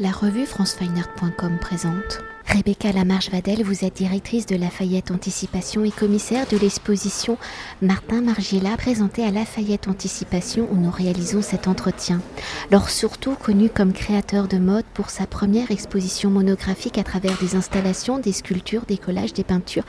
La revue francefineart.com présente. Rebecca Lamarche-Vadel, vous êtes directrice de Lafayette Anticipation et commissaire de l'exposition Martin Margiela présentée à Lafayette Anticipation où nous réalisons cet entretien. Alors surtout connu comme créateur de mode pour sa première exposition monographique à travers des installations, des sculptures, des collages, des peintures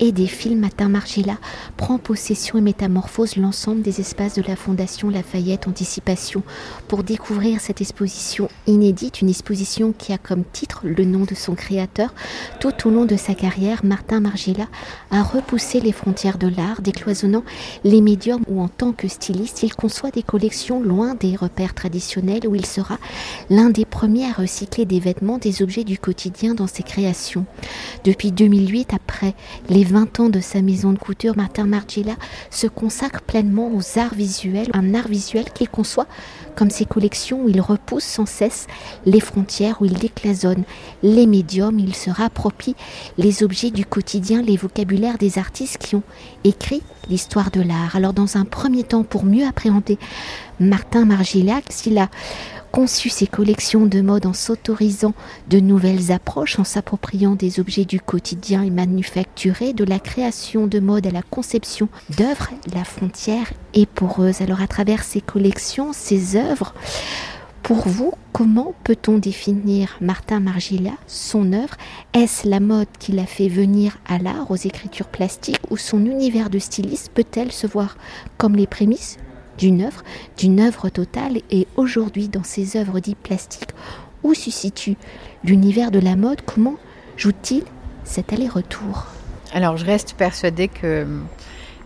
et des films, Martin Margiela prend possession et métamorphose l'ensemble des espaces de la Fondation Lafayette Anticipation pour découvrir cette exposition inédite, une exposition qui a comme titre le nom de son créateur. Tout au long de sa carrière, Martin Margiela a repoussé les frontières de l'art, décloisonnant les médiums où en tant que styliste, il conçoit des collections loin des repères traditionnels où il sera l'un des premiers à recycler des vêtements, des objets du quotidien dans ses créations. Depuis 2008, après les 20 ans de sa maison de couture, Martin Margiela se consacre pleinement aux arts visuels, un art visuel qu'il conçoit comme ses collections où il repousse sans cesse les frontières, où il décloisonne les médiums, il se rapproprie les objets du quotidien, les vocabulaires des artistes qui ont écrit l'histoire de l'art. Alors dans un premier temps, pour mieux appréhender Martin Margiela, s'il a conçu ses collections de mode en s'autorisant de nouvelles approches, en s'appropriant des objets du quotidien et manufacturés, de la création de mode à la conception d'œuvres, la frontière est poreuse. Alors à travers ces collections, ces œuvres, pour vous, comment peut-on définir Martin Margiela, son œuvre? Est-ce la mode qui l'a fait venir à l'art, aux écritures plastiques, ou son univers de styliste peut-elle se voir comme les prémices d'une œuvre, d'une œuvre totale. Et aujourd'hui dans ces œuvres dites plastiques, où se situe l'univers de la mode? Comment joue-t-il cet aller-retour? Alors je reste persuadée que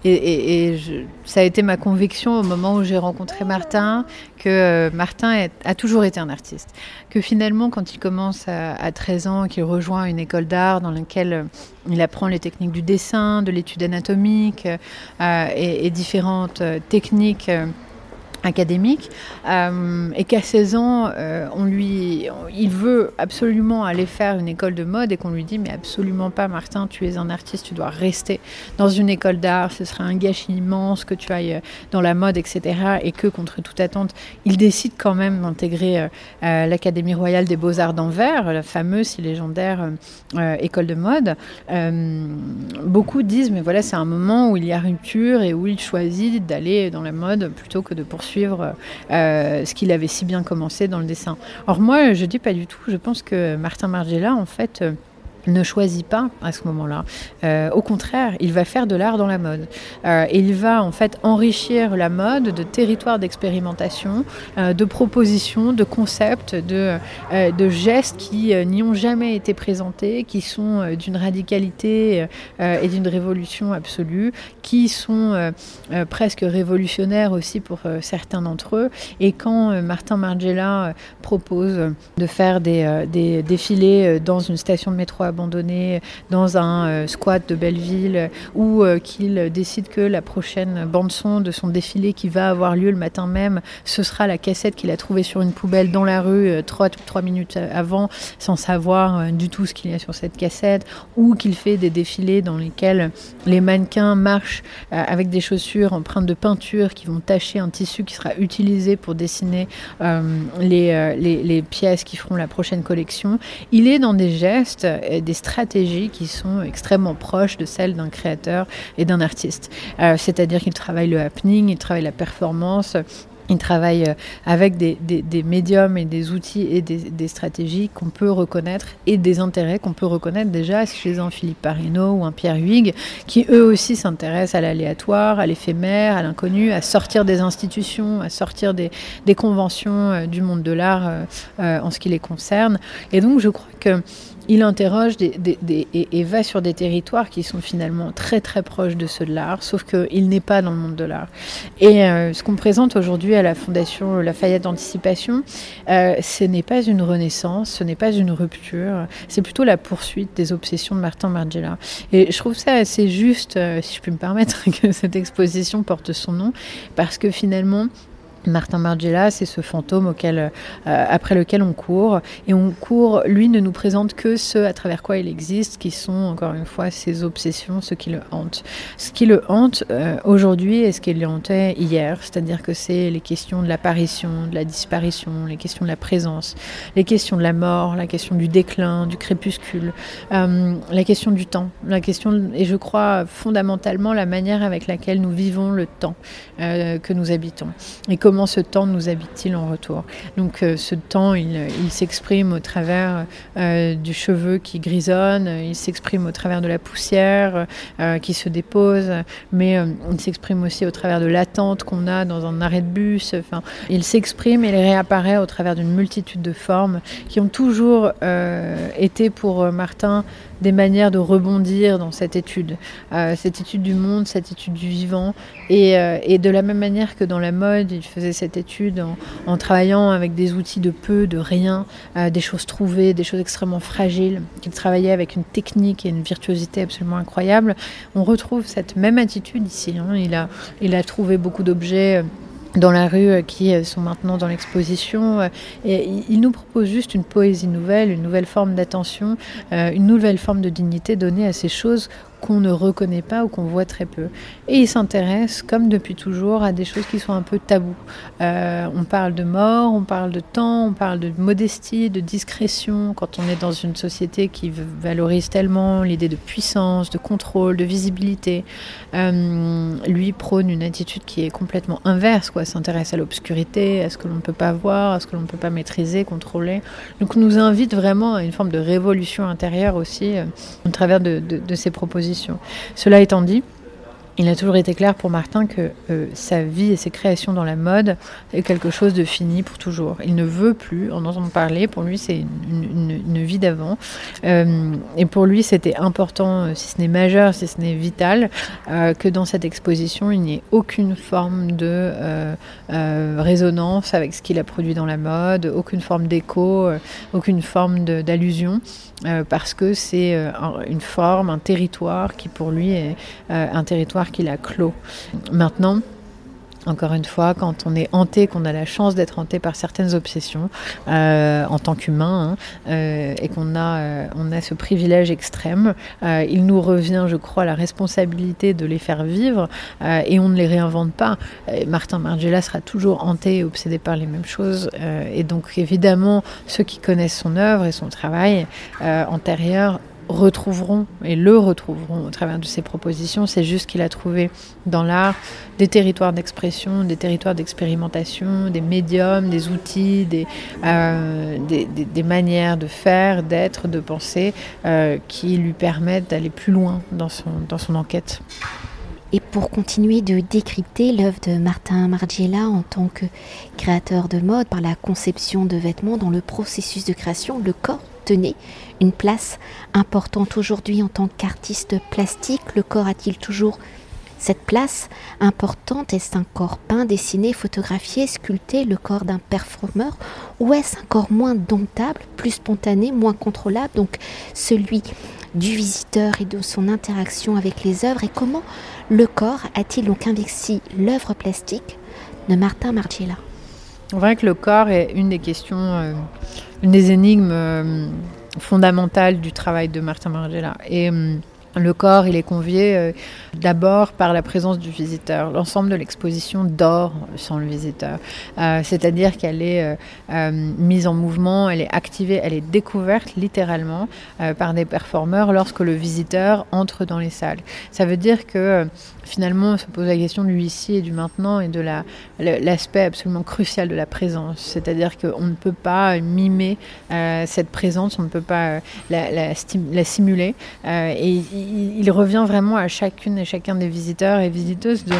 et, ça a été ma conviction au moment où j'ai rencontré Martin, que euh, Martin a toujours été un artiste. Que finalement, quand il commence à, 13 ans, qu'il rejoint une école d'art dans laquelle euh, il apprend les techniques du dessin, de l'étude anatomique euh, et, différentes techniques académique euh, et qu'à 16 ans, euh, on lui, il veut absolument aller faire une école de mode et qu'on lui dit mais absolument pas Martin, tu es un artiste, tu dois rester dans une école d'art, ce serait un gâchis immense que tu ailles dans la mode, etc. Et que contre toute attente, il décide quand même d'intégrer euh, l'Académie royale des beaux-arts d'Anvers, la fameuse si légendaire école de mode. beaucoup disent mais voilà c'est un moment où il y a rupture et où il choisit d'aller dans la mode plutôt que de poursuivre euh, ce qu'il avait si bien commencé dans le dessin. Or moi, je dis pas du tout. Je pense que Martin Margiela, en fait, euh, ne choisit pas à ce moment-là. Euh, au contraire, il va faire de l'art dans la mode. Euh, il va en fait enrichir la mode de territoires d'expérimentation, euh, de propositions, de concepts, de, de gestes qui n'y ont jamais été présentés, qui sont d'une radicalité et d'une révolution absolue, qui sont presque révolutionnaires aussi pour certains d'entre eux. Et quand Martin Margiela propose de faire des, des défilés dans une station de métro à abandonné dans un euh, squat de Belleville ou euh, qu'il décide que la prochaine bande-son de son défilé qui va avoir lieu le matin même, ce sera la cassette qu'il a trouvée sur une poubelle dans la rue euh, trois, trois minutes avant sans savoir du tout ce qu'il y a sur cette cassette ou qu'il fait des défilés dans lesquels les mannequins marchent avec des chaussures empreintes de peinture qui vont tacher un tissu qui sera utilisé pour dessiner les, les, les, pièces qui feront la prochaine collection. Il est dans des gestes, des stratégies qui sont extrêmement proches de celles d'un créateur et d'un artiste. Euh, c'est-à-dire qu'il travaille le happening, il travaille la performance, il travaille euh, avec des, médiums et des outils et des, stratégies qu'on peut reconnaître et des intérêts qu'on peut reconnaître déjà chez un Philippe Parino ou un Pierre Huyghe, qui eux aussi s'intéressent à l'aléatoire, à l'éphémère, à l'inconnu, à sortir des institutions, à sortir des, conventions euh, du monde de l'art en ce qui les concerne. Et donc je crois que il interroge des, et, va sur des territoires qui sont finalement très très proches de ceux de l'art, sauf qu'il n'est pas dans le monde de l'art. Et euh, ce qu'on présente aujourd'hui à la Fondation Lafayette d'Anticipation, euh, ce n'est pas une renaissance, ce n'est pas une rupture, c'est plutôt la poursuite des obsessions de Martin Margiela. Et je trouve ça assez juste, euh, si je puis me permettre, que cette exposition porte son nom, parce que finalement, Martin Margiela, c'est ce fantôme auquel, euh, après lequel on court. Et on court, lui ne nous présente que ce à travers quoi il existe, qui sont encore une fois ses obsessions, ce qui le hante. Ce qui le hante euh, aujourd'hui est ce qui le hantait hier, c'est-à-dire que c'est les questions de l'apparition, de la disparition, les questions de la présence, les questions de la mort, la question du déclin, du crépuscule, euh, la question du temps, la question, et je crois fondamentalement la manière avec laquelle nous vivons le temps que nous habitons. Et comment comment ce temps nous habite-t-il en retour? Donc euh, ce temps, il, s'exprime au travers euh, du cheveu qui grisonne, il s'exprime au travers de la poussière euh, qui se dépose, mais il s'exprime aussi au travers de l'attente qu'on a dans un arrêt de bus. Enfin, il s'exprime et il réapparaît au travers d'une multitude de formes qui ont toujours été pour Martin des manières de rebondir dans cette étude, cette étude du monde, cette étude du vivant, et, et, de la même manière que dans la mode, il faisait cette étude en, travaillant avec des outils de peu, de rien, euh, des choses trouvées, des choses extrêmement fragiles, qu'il travaillait avec une technique et une virtuosité absolument incroyable. On retrouve cette même attitude ici. Hein. Il, a, trouvé beaucoup d'objets euh, dans la rue euh, qui sont maintenant dans l'exposition. Et il nous propose juste une poésie nouvelle, une nouvelle forme d'attention, une nouvelle forme de dignité donnée à ces choses qu'on ne reconnaît pas ou qu'on voit très peu. Et il s'intéresse, comme depuis toujours, à des choses qui sont un peu tabous. Euh, on parle de mort, on parle de temps, on parle de modestie, de discrétion, quand on est dans une société qui valorise tellement l'idée de puissance, de contrôle, de visibilité. Euh, lui prône une attitude qui est complètement inverse, quoi, s'intéresse à l'obscurité, à ce que l'on ne peut pas voir, à ce que l'on ne peut pas maîtriser, contrôler. Donc nous invite vraiment à une forme de révolution intérieure aussi, euh, au travers de, de ses propositions cela étant dit, il a toujours été clair pour Martin que euh, sa vie et ses créations dans la mode est quelque chose de fini pour toujours. Il ne veut plus en entendre parler. Pour lui, c'est une, vie d'avant. Euh, et pour lui, c'était important, euh, si ce n'est majeur, si ce n'est vital, que dans cette exposition, il n'y ait aucune forme de résonance avec ce qu'il a produit dans la mode, aucune forme d'écho, aucune forme d'allusion. Parce que c'est une forme, un territoire qui pour lui est un territoire qu'il a clos. Maintenant, encore une fois, quand on est hanté, qu'on a la chance d'être hanté par certaines obsessions euh, en tant qu'humain, hein, euh, et qu'on a, euh, on a ce privilège extrême, il nous revient, je crois, la responsabilité de les faire vivre, et on ne les réinvente pas. Martin Margiela sera toujours hanté et obsédé par les mêmes choses, et donc évidemment, ceux qui connaissent son œuvre et son travail antérieur retrouveront et le retrouveront au travers de ses propositions. C'est juste qu'il a trouvé dans l'art des territoires d'expression, des territoires d'expérimentation, des médiums, des outils, des, euh, des, manières de faire, d'être, de penser euh, qui lui permettent d'aller plus loin dans son, dans son enquête. Et pour continuer de décrypter l'œuvre de Martin Margiela en tant que créateur de mode par la conception de vêtements dans le processus de création, le corps une place importante aujourd'hui en tant qu'artiste plastique. Le corps a-t-il toujours cette place importante? Est-ce un corps peint, dessiné, photographié, sculpté, le corps d'un performeur? Ou est-ce un corps moins domptable, plus spontané, moins contrôlable? Donc celui du visiteur et de son interaction avec les œuvres. Et comment le corps a-t-il donc investi l'œuvre plastique? De Martin Margiela. On voit que le corps est une des questions, euh, une des énigmes euh, fondamentale du travail de Martin Margiela. Et hum, le corps, il est convié euh, d'abord par la présence du visiteur. L'ensemble de l'exposition dort sans le visiteur. Euh, c'est-à-dire qu'elle est euh, mise en mouvement, elle est activée, elle est découverte littéralement par des performeurs lorsque le visiteur entre dans les salles. Ça veut dire que finalement, on se pose la question du ici et du maintenant et de l'aspect absolument crucial de la présence. C'est-à-dire qu'on ne peut pas mimer cette présence, on ne peut pas la, la, simuler. et il, revient vraiment à chacune et chacun des visiteurs et visiteuses de,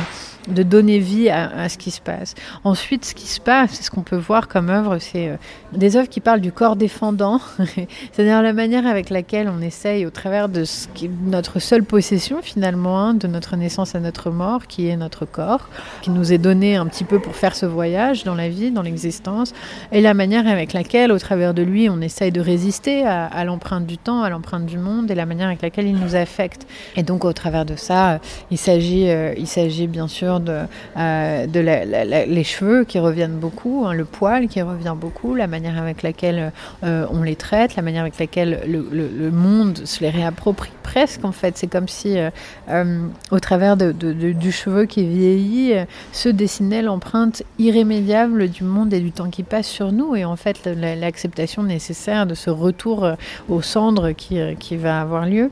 de donner vie à, ce qui se passe. Ensuite, ce qui se passe, c'est ce qu'on peut voir comme œuvre, c'est euh, des œuvres qui parlent du corps défendant, c'est-à-dire la manière avec laquelle on essaye, au travers de ce qui notre seule possession finalement, hein, de notre naissance à notre mort, qui est notre corps, qui nous est donné un petit peu pour faire ce voyage dans la vie, dans l'existence, et la manière avec laquelle, au travers de lui, on essaye de résister à, l'empreinte du temps, à l'empreinte du monde, et la manière avec laquelle il nous affecte. Et donc au travers de ça, il s'agit, il s'agit bien sûr de, de les cheveux qui reviennent beaucoup, hein, le poil qui revient beaucoup, la manière avec laquelle on les traite, la manière avec laquelle le, monde se les réapproprie presque en fait. C'est comme si au travers du cheveu qui vieillit se dessinait l'empreinte irrémédiable du monde et du temps qui passe sur nous et en fait l'acceptation nécessaire de ce retour euh, aux cendres euh, qui va avoir lieu.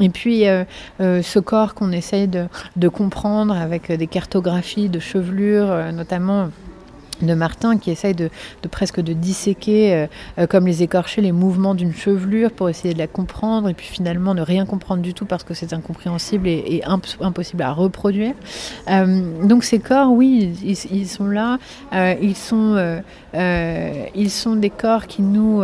Et puis euh, ce corps qu'on essaye de, comprendre avec des cartographies de chevelure, notamment de Martin qui essaye de, presque de disséquer euh, euh, comme les écorchés les mouvements d'une chevelure pour essayer de la comprendre et puis finalement ne rien comprendre du tout parce que c'est incompréhensible et, impossible à reproduire. Euh, donc ces corps, oui, ils, sont là, ils, sont, ils sont des corps qui nous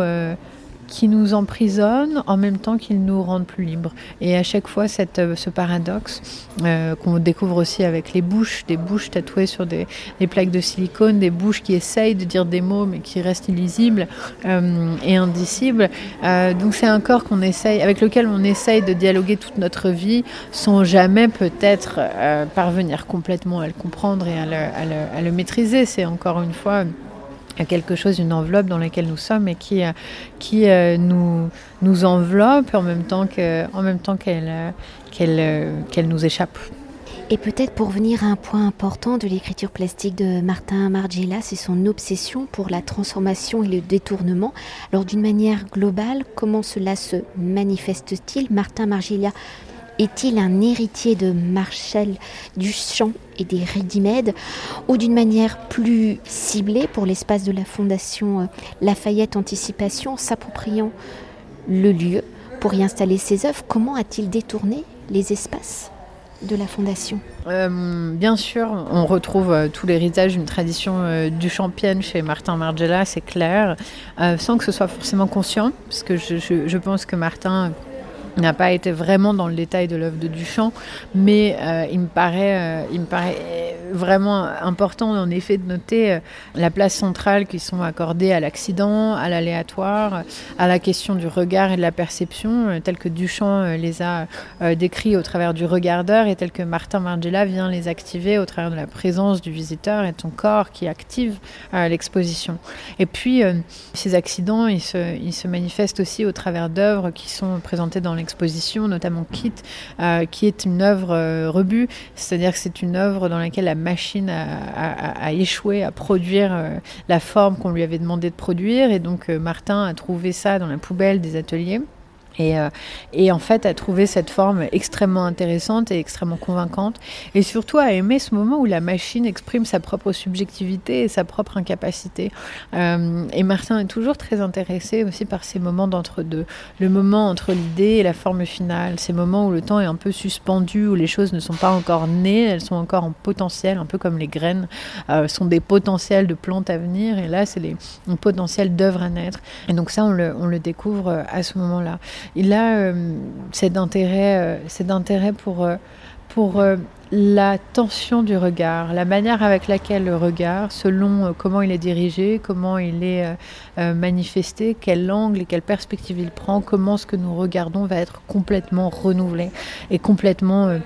qui nous emprisonnent en même temps qu'ils nous rendent plus libres. Et à chaque fois, cette, euh, ce paradoxe euh, qu'on découvre aussi avec les bouches, des bouches tatouées sur des, plaques de silicone, des bouches qui essayent de dire des mots mais qui restent illisibles euh, et indicibles. donc c'est un corps qu'on essaye, avec lequel on essaye de dialoguer toute notre vie sans jamais peut-être parvenir complètement à le comprendre et à le, à le maîtriser. C'est encore une fois à quelque chose, une enveloppe dans laquelle nous sommes et qui, euh, qui euh, nous, nous enveloppe en même temps qu'elle euh, qu'elle qu'elle nous échappe. Et peut-être pour venir à un point important de l'écriture plastique de Martin Margiela, c'est son obsession pour la transformation et le détournement. Alors d'une manière globale, comment cela se manifeste-t-il? Martin Margiela est-il un héritier de Marcel Duchamp et des ready ou d'une manière plus ciblée pour l'espace de la Fondation euh, Lafayette Anticipation, s'appropriant le lieu pour y installer ses œuvres Comment a-t-il détourné les espaces de la Fondation? Euh, Bien sûr, on retrouve euh, tout l'héritage d'une tradition du championne chez Martin Margiela, c'est clair, sans que ce soit forcément conscient, parce que je pense que Martin n'a pas été vraiment dans le détail de l'œuvre de Duchamp, mais euh, il, me paraît, euh, il me paraît vraiment important en effet de noter euh, la place centrale qui sont accordées à l'accident, à l'aléatoire, à la question du regard et de la perception, telle que Duchamp les a décrits au travers du regardeur et telle que Martin Margiela vient les activer au travers de la présence du visiteur et de son corps qui active l'exposition. Et puis, ces accidents, ils se, ils se manifestent aussi au travers d'œuvres qui sont présentées dans les exposition, notamment Kit, euh, qui est une œuvre euh, rebut, c'est-à-dire que c'est une œuvre dans laquelle la machine a, échoué à produire euh, la forme qu'on lui avait demandé de produire, et donc Martin a trouvé ça dans la poubelle des ateliers. Et, euh, et, en fait, à trouver cette forme extrêmement intéressante et extrêmement convaincante. Et surtout à aimer ce moment où la machine exprime sa propre subjectivité et sa propre incapacité. Euh, et Martin est toujours très intéressé aussi par ces moments d'entre-deux. Le moment entre l'idée et la forme finale. Ces moments où le temps est un peu suspendu, où les choses ne sont pas encore nées, elles sont encore en potentiel, un peu comme les graines euh, sont des potentiels de plantes à venir. Et là, c'est les potentiels d'œuvres à naître. Et donc ça, on le découvre à ce moment-là il a euh, cet intérêt, euh, cet intérêt pour, euh, pour la tension du regard, la manière avec laquelle le regard, selon comment il est dirigé, comment il est manifesté, quel angle et quelle perspective il prend, comment ce que nous regardons va être complètement renouvelé et complètement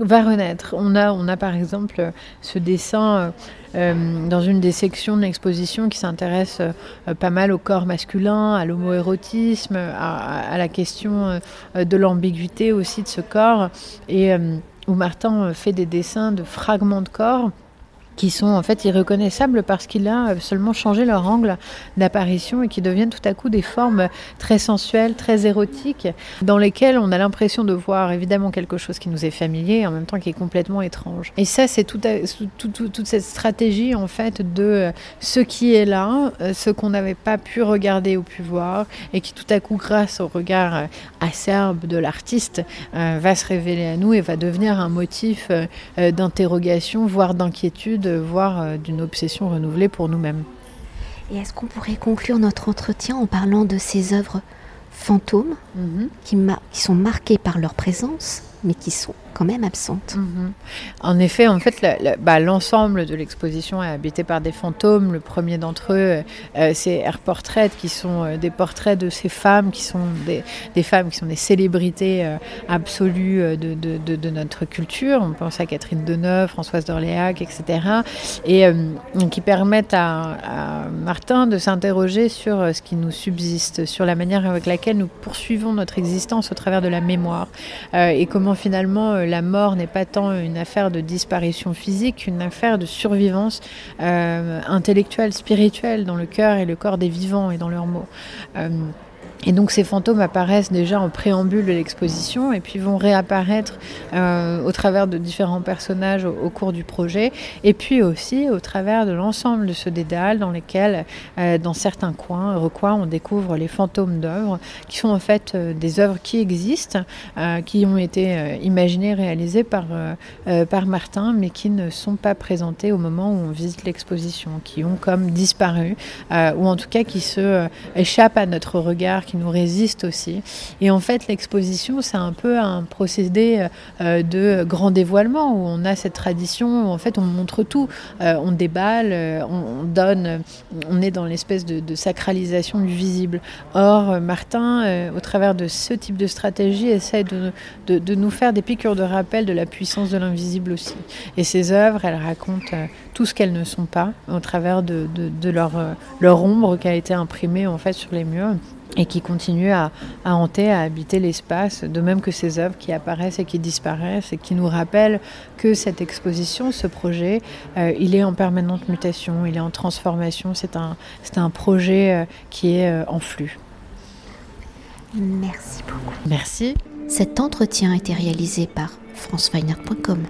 va renaître. On a, par exemple ce dessin euh, euh, dans une des sections de l'exposition qui s'intéresse euh, pas mal au corps masculin, à l'homoérotisme, à, à, la question de l'ambiguïté aussi de ce corps, et où Martin fait des dessins de fragments de corps qui sont en fait irreconnaissables parce qu'il a seulement changé leur angle d'apparition et qui deviennent tout à coup des formes très sensuelles, très érotiques, dans lesquelles on a l'impression de voir évidemment quelque chose qui nous est familier et en même temps qui est complètement étrange. Et ça, c'est toute cette stratégie en fait de ce qui est là, ce qu'on n'avait pas pu regarder ou pu voir et qui tout à coup, grâce au regard acerbe de l'artiste, euh, va se révéler à nous et va devenir un motif euh, d'interrogation, voire d'inquiétude voire euh, d'une obsession renouvelée pour nous-mêmes. Et est-ce qu'on pourrait conclure notre entretien en parlant de ces œuvres fantômes mhm. qui, qui, sont marquées par leur présence, mais qui sont quand même absentes. Mhm. En effet, en fait, bah, l'ensemble de l'exposition est habité par des fantômes. Le premier d'entre eux, euh, c'est Air Portrait, qui sont euh, des portraits de ces femmes, qui sont des, femmes qui sont des célébrités euh, absolues de, de, notre culture. On pense à Catherine Deneuve, Françoise d'Orléac, etc. Et qui permettent à, à Martin de s'interroger sur ce qui nous subsiste, sur la manière avec laquelle nous poursuivons notre existence au travers de la mémoire et comment finalement la mort n'est pas tant une affaire de disparition physique qu'une affaire de survivance euh, intellectuelle, spirituelle dans le cœur et le corps des vivants et dans leurs mots. Euh, et donc ces fantômes apparaissent déjà en préambule de l'exposition et puis vont réapparaître euh, au travers de différents personnages au, cours du projet et puis aussi au travers de l'ensemble de ce dédale dans lesquels, euh, dans certains coins, recoins, on découvre les fantômes d'œuvres qui sont en fait euh, des œuvres qui existent, qui ont été imaginées, réalisées par, par Martin mais qui ne sont pas présentées au moment où on visite l'exposition, qui ont comme disparu ou en tout cas qui se échappent à notre regard qui nous résiste aussi. Et en fait, l'exposition, c'est un peu un procédé euh, de grand dévoilement où on a cette tradition où en fait on montre tout. Euh, on déballe, euh, on, donne, on est dans l'espèce de, sacralisation du visible. Or, Martin, au travers de ce type de stratégie, essaie de, nous faire des piqûres de rappel de la puissance de l'invisible aussi. Et ses œuvres, elles racontent tout ce qu'elles ne sont pas au travers de, de leur, leur ombre qui a été imprimée en fait sur les murs et qui continue à, hanter, à habiter l'espace, de même que ces œuvres qui apparaissent et qui disparaissent et qui nous rappellent que cette exposition, ce projet, euh, il est en permanente mutation, il est en transformation, c'est un, un projet euh, qui est euh, en flux. Merci beaucoup. Merci. Cet entretien a été réalisé par franceweiner.com.